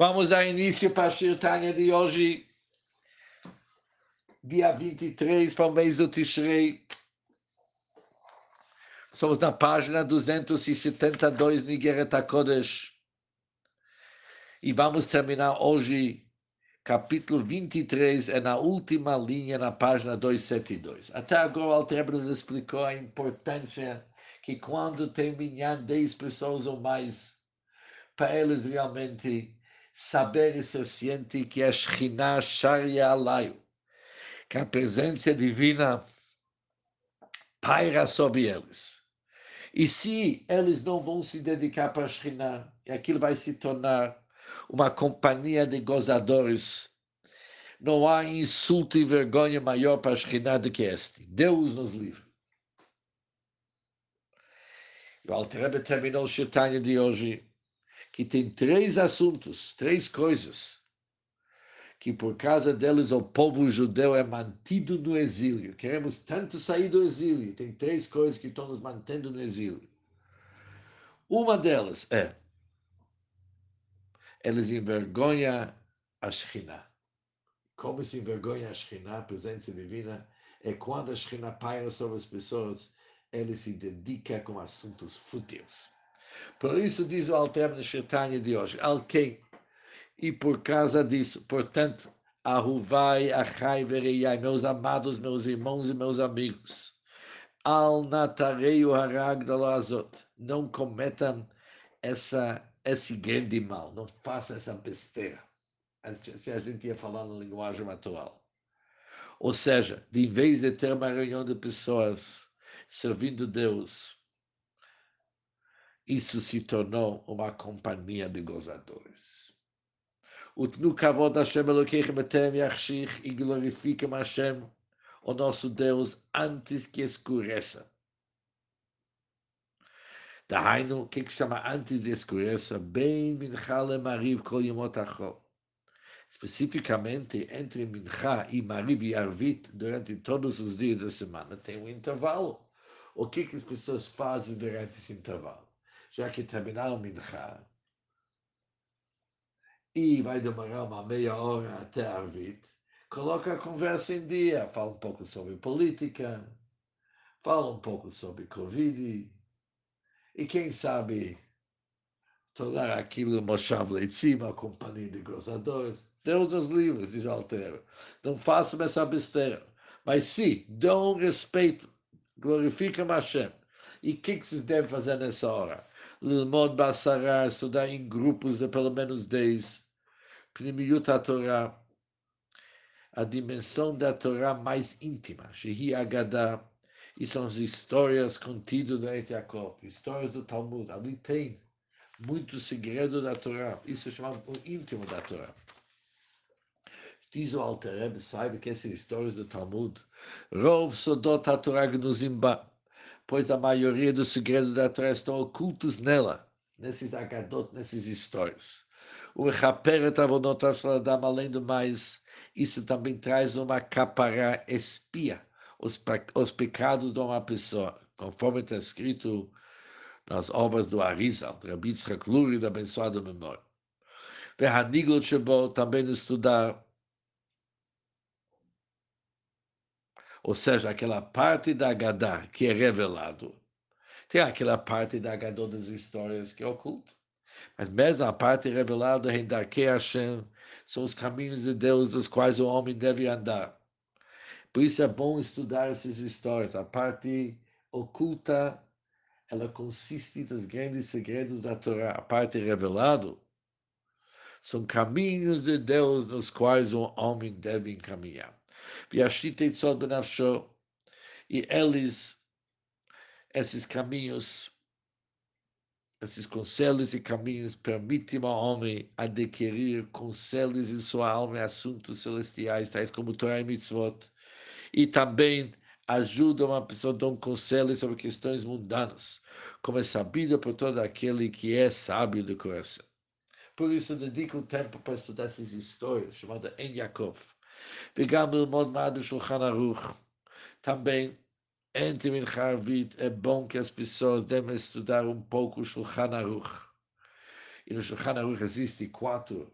Vamos dar início para a Shirtanya de hoje, dia 23 para o mês do Tishrei. Somos na página 272, Nigeret HaKodesh. E vamos terminar hoje, capítulo 23, é na última linha, na página 272. Até agora, o Alter nos explicou a importância que quando tem minyan 10 pessoas ou mais, para eles realmente saber e ser ciente que a Shekhinah Sharia Alaio, que a presença divina paira sobre eles. E se eles não vão se dedicar para a Shekhinah, aquilo vai se tornar uma companhia de gozadores. Não há insulto e vergonha maior para a Shekhinah do que este. Deus nos livre. O Alter terminou o Shirtanya de hoje, que tem três assuntos, três coisas, que por causa deles o povo judeu é mantido no exílio. Queremos tanto sair do exílio, tem três coisas que estão nos mantendo no exílio. Uma delas é, eles envergonham a Shekhinah. Como se envergonha a Shekhinah, a presença divina, é quando a Shekhinah paira sobre as pessoas ele se dedica com assuntos fúteis. Por isso diz o Alter na Shetanya de hoje, alguém, e por causa disso, portanto, Arruvai, Achai, Vereiai, meus amados, meus irmãos e meus amigos, Al Natarei Harag Azot, não cometam essa, esse grande mal, não façam essa besteira. Se a gente ia falar na linguagem atual. Ou seja, de vez de ter uma reunião de pessoas servindo Deus, isso se tornou uma companhia de gozadores. Utnu kavod Hashem Elokeichem etem yachshich e glorifiquem Hashem, o nosso Deus, antes que escureça. Dahainu, o que, que chama antes de escureça? Bem minchale mariv kol yomot achol. Especificamente entre mincha e mariv e arvit, durante todos os dias da semana, tem um intervalo o que as pessoas fazem durante esse intervalo. Já que terminaram o Minchá, e vai demorar uma meia hora até a Arvit, coloca a conversa em dia, fala um pouco sobre política, fala um pouco sobre Covid, e quem sabe tornar aquilo Moshav Leitzim, a companhia de gozadores. Deus nos livres, diz o Altero. Não façam essa besteira. Mas sim, dão respeito glorifica Hashem. E o que vocês devem fazer nessa hora? Lilmod Basará, estudar em grupos de pelo menos 10. Pnimiut Torá, a dimensão da Torá mais íntima. Shehi Agadá, e são as histórias contidas no Etiakov, histórias do Talmud. Ali tem muito segredo da Torá. Isso é chamado o íntimo da Torá. Diz o Alter Rebbe, sabe que essas histórias do Talmud, Rov Sodot HaTorah Gnuzimba, pois a maioria dos segredos da Torá estão ocultos nela, nesses agadot, nessas histórias. O Echaperet Avonot Adam, além do mais, isso também traz uma capará espia os, os pecados de uma pessoa, conforme está escrito nas obras do Arizal, Rabbi Tzchak Luri, da abençoada memória. Verhanigol Shebo, também estudar ou seja, aquela parte da Gadá que é revelado. Tem aquela parte da Gadá das histórias que é oculta. Mas mesmo a parte revelada em Darkei Hashem são os caminhos de Deus dos quais o homem deve andar. Por isso é bom estudar essas histórias. A parte oculta, ela consiste dos grandes segredos da Torá. A parte revelada são caminhos de Deus nos quais o homem deve encaminhar. E eles, esses caminhos, esses conselhos e caminhos permitem ao homem adquirir conselhos em sua alma em assuntos celestiais, tais como Torah e Mitzvot, e também ajuda uma pessoa a um conselho sobre questões mundanas, como é sabido por todo aquele que é sábio de coração. Por isso, dedico tempo para estudar essas histórias, chamadas En Yaakov. וגם ללמוד מה do Shulchan Aruch. Também, entre Mincha Arvit, é bom que as pessoas devem estudar um pouco o Shulchan Aruch. E no Shulchan Aruch existem quatro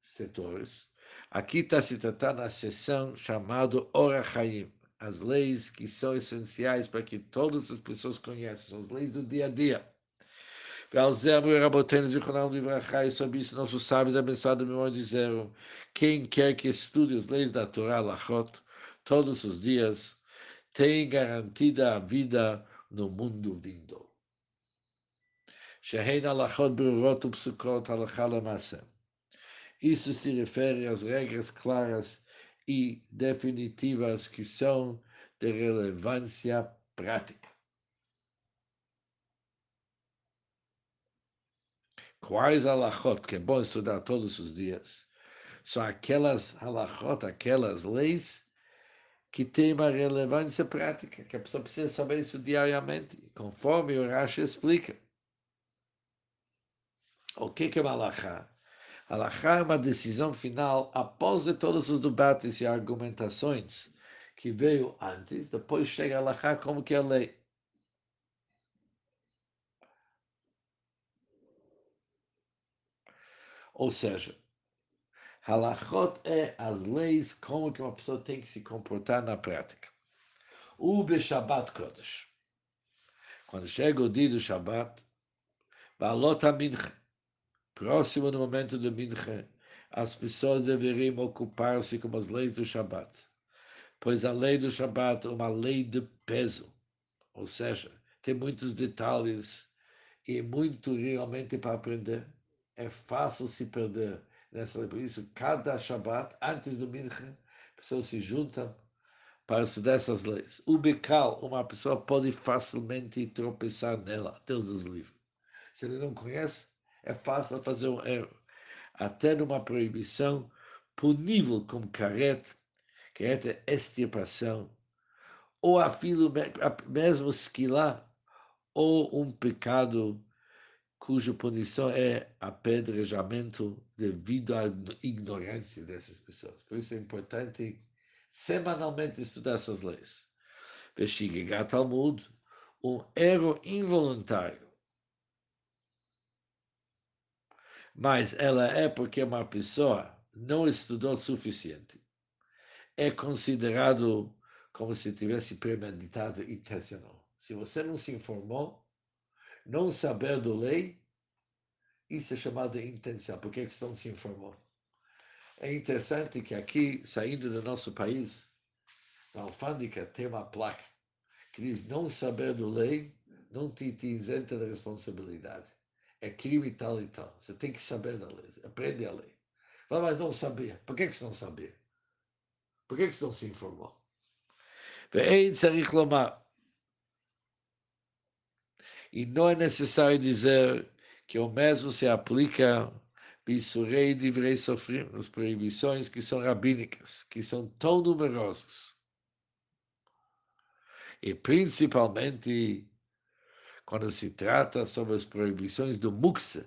setores. Aqui está se tratando a sessão chamada Orachaim, as leis que são essenciais para que todas as pessoas conheçam, são as leis do dia a dia. E sobre isso nossos sábios abençoados memória dizeram, quem quer que estude as leis da Torá, Lachot, todos os dias, tem garantida a vida no mundo vindo. Shehein alachot berurot upsukot halakha Isso se refere às regras claras e definitivas que são de relevância prática. Quais halachot que é bom estudar todos os dias? São aquelas halachot, aquelas leis que têm uma relevância prática, que a pessoa precisa saber isso diariamente, conforme o Rashi explica. O que é uma halachá? Halachá é uma decisão final após de todos os debates e argumentações que veio antes, depois chega a halachá como que é a lei. Ou seja, halachot é as leis como que uma pessoa tem que se comportar na prática. O Shabbat Kodesh. Quando chega o dia do Shabbat, Balot Mincha, próximo do momento do Mincha, as pessoas deveriam ocupar-se com as leis do Shabbat. Pois a lei do Shabbat é uma lei de peso. Ou seja, tem muitos detalhes e muito realmente para aprender é fácil se perder nessa Por isso, cada Shabbat, antes do Mincha, pessoas se juntam para estudar essas leis. O Bekal, uma pessoa pode facilmente tropeçar nela, Deus os livre. Se ele não conhece, é fácil fazer um erro. Até numa proibição punível como careta, careta é extirpação, ou a filo mesmo esquilar, ou um pecado cuja punição é apedrejamento devido à ignorância dessas pessoas. Por isso é importante semanalmente estudar essas leis. Veshigigat Talmud, um erro involuntário. Mas ela é porque uma pessoa não estudou o suficiente. É considerado como se tivesse premeditado intencional. Se você não se informou, não saber do lei, isso é chamado de intenção, porque a questão se informou. É interessante que aqui, saindo do nosso país, na alfândega tem uma placa que diz não saber do lei não te, te isenta da responsabilidade. É crime tal e tal. Você tem que saber da lei, aprende a lei. Mas não sabia. Por que, que você não sabia? Por que, que você não se informou? ואין צריך לומר e não é necessário dizer que o mesmo se aplica Bisurei de Vrei Sofrim, as proibições que são rabínicas, que são tão numerosas. E principalmente quando se trata sobre as proibições do mukse,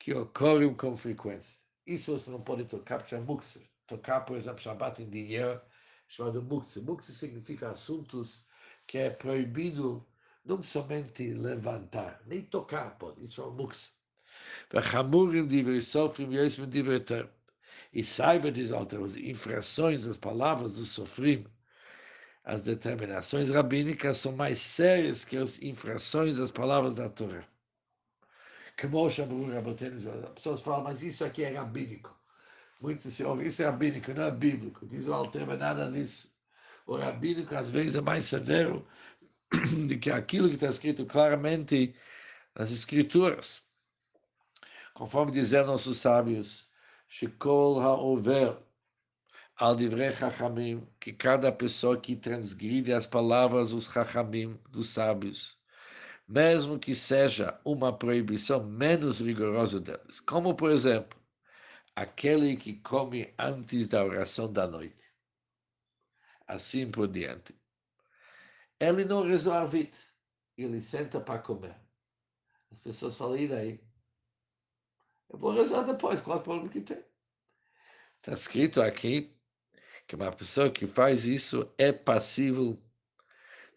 que ocorrem com frequência. Isso você não pode tocar para mukse. Tocar, por exemplo, Shabbat em dinheiro, chamado mukse. Mukse significa assuntos que é proibido não somente levantar, nem tocar pode, isso é um mux. Vachamurim divrei sofrim yoismim divrei E saiba, diz Alter, as infrações, as palavras do sofrim, as determinações rabínicas são mais sérias que as infrações das palavras da Torá. Como chamou Rabotenes, as pessoas falam, mas isso aqui é rabínico. Muitos se ouvem, isso é rabínico, não é bíblico. Diz o Alter, nada disso. O rabínico às vezes é mais severo de que aquilo que está escrito claramente nas escrituras, conforme dizem nossos sábios, al divrei chachamim, que cada pessoa que transgride as palavras dos chachamim, dos sábios, mesmo que seja uma proibição menos rigorosa deles, como por exemplo, aquele que come antes da oração da noite, assim por diante. Ele não resolve. Ele senta para comer. As pessoas falam, e daí? Eu vou resolver depois, qual é o problema que tem? Está escrito aqui que uma pessoa que faz isso é passível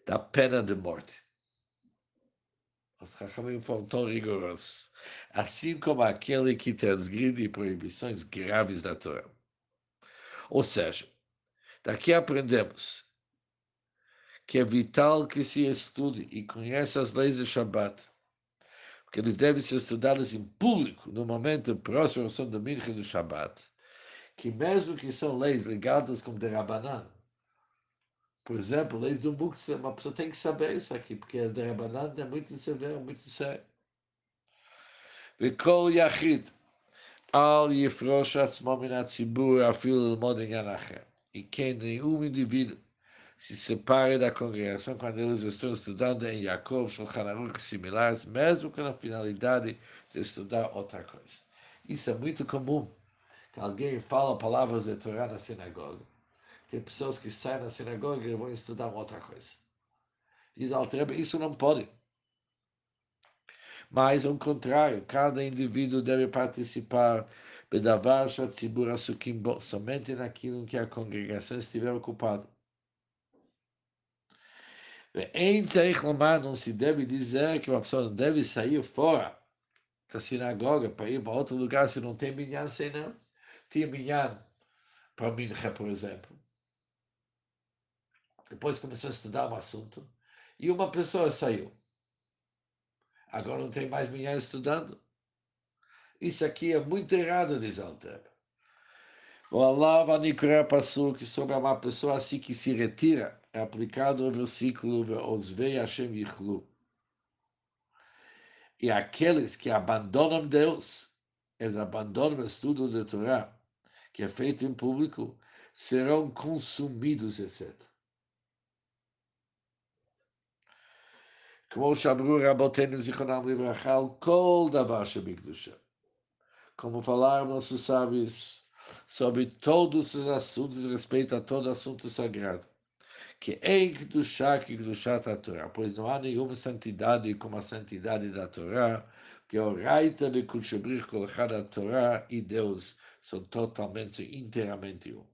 da pena de morte. Os Chachamim foram tão rigorosos, assim como aquele que transgride proibições graves da Torá. Ou seja, daqui aprendemos que é vital que se estude e conheça as leis do Shabbat, porque eles devem ser estudados em público no momento próximo ao som do Mincha do Shabbat, que mesmo que são leis ligadas com Derabanan, por exemplo, leis do Muktzah, uma pessoa tem que saber isso aqui, porque a Derabanan é muito severo, muito sério. וכל יחיד אל יפרוש עצמו מן הציבור אפילו ללמוד עניין אחר. E que nenhum indivíduo se separe da congregação quando eles estão estudando em Yaakov, Shulchan Aruch similares, mesmo com a finalidade de estudar outra coisa. Isso é muito comum, que alguém fala palavras de Torá na sinagoga tem pessoas que saem da sinagoga e vão estudar outra coisa. Diz Altreba, isso não pode. Mas, ao contrário, cada indivíduo deve participar somente naquilo em que a congregação estiver ocupada. Em reclamar, não se deve dizer que uma pessoa não deve sair fora da sinagoga para ir para outro lugar se não tem minyan, sei não. Tinha minyan para Minha, por exemplo. Depois começou a estudar o assunto e uma pessoa saiu. Agora não tem mais mulher estudando. Isso aqui é muito errado, diz Alter. O Allah vai sobre uma pessoa assim que se retira, é aplicado o versículo Ozvei Hashem Yichlu. E aqueles que abandonam Deus, eles abandonam o estudo da Torá, que é feito em público, serão consumidos, etc. כמו שאמרו רבותינו זיכרונם לברכה, על כל דבר שבקדושה. Como falaram nossos sábios sobre todos os assuntos de respeito a todo assunto sagrado. Que em Kedushá, que Kedushá a Torá, pois não há nenhuma santidade como a santidade da Torá, que é o Raita de Kutshabrir colocado a Torá e Deus são totalmente, inteiramente um.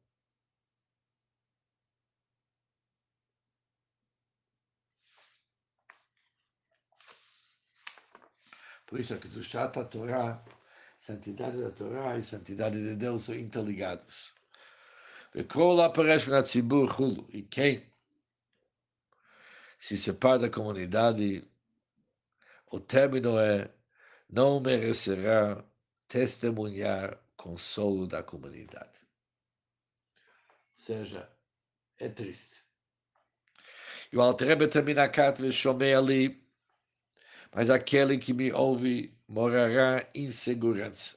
Por isso é que do Shat a Torá, santidade da Torá e santidade de Deus são interligados. וכל הפרש מן הציבור חולו, e quem se separa da comunidade, o término é não merecerá testemunhar consolo da comunidade. Ou seja, é triste. E o Altrebe termina a carta e ali mas aquele que me ouve morará em segurança.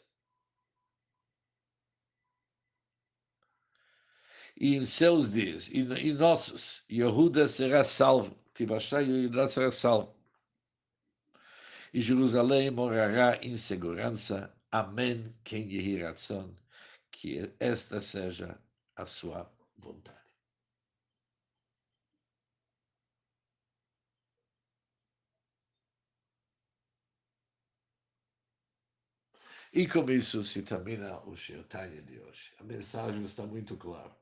E em seus dias, e em nossos, Yehuda será salvo, Yehuda será salvo. E Jerusalém morará em segurança. Amém. Quem lhe que esta seja a sua vontade. E com isso se termina o Shiotanya de hoje. A mensagem está muito clara.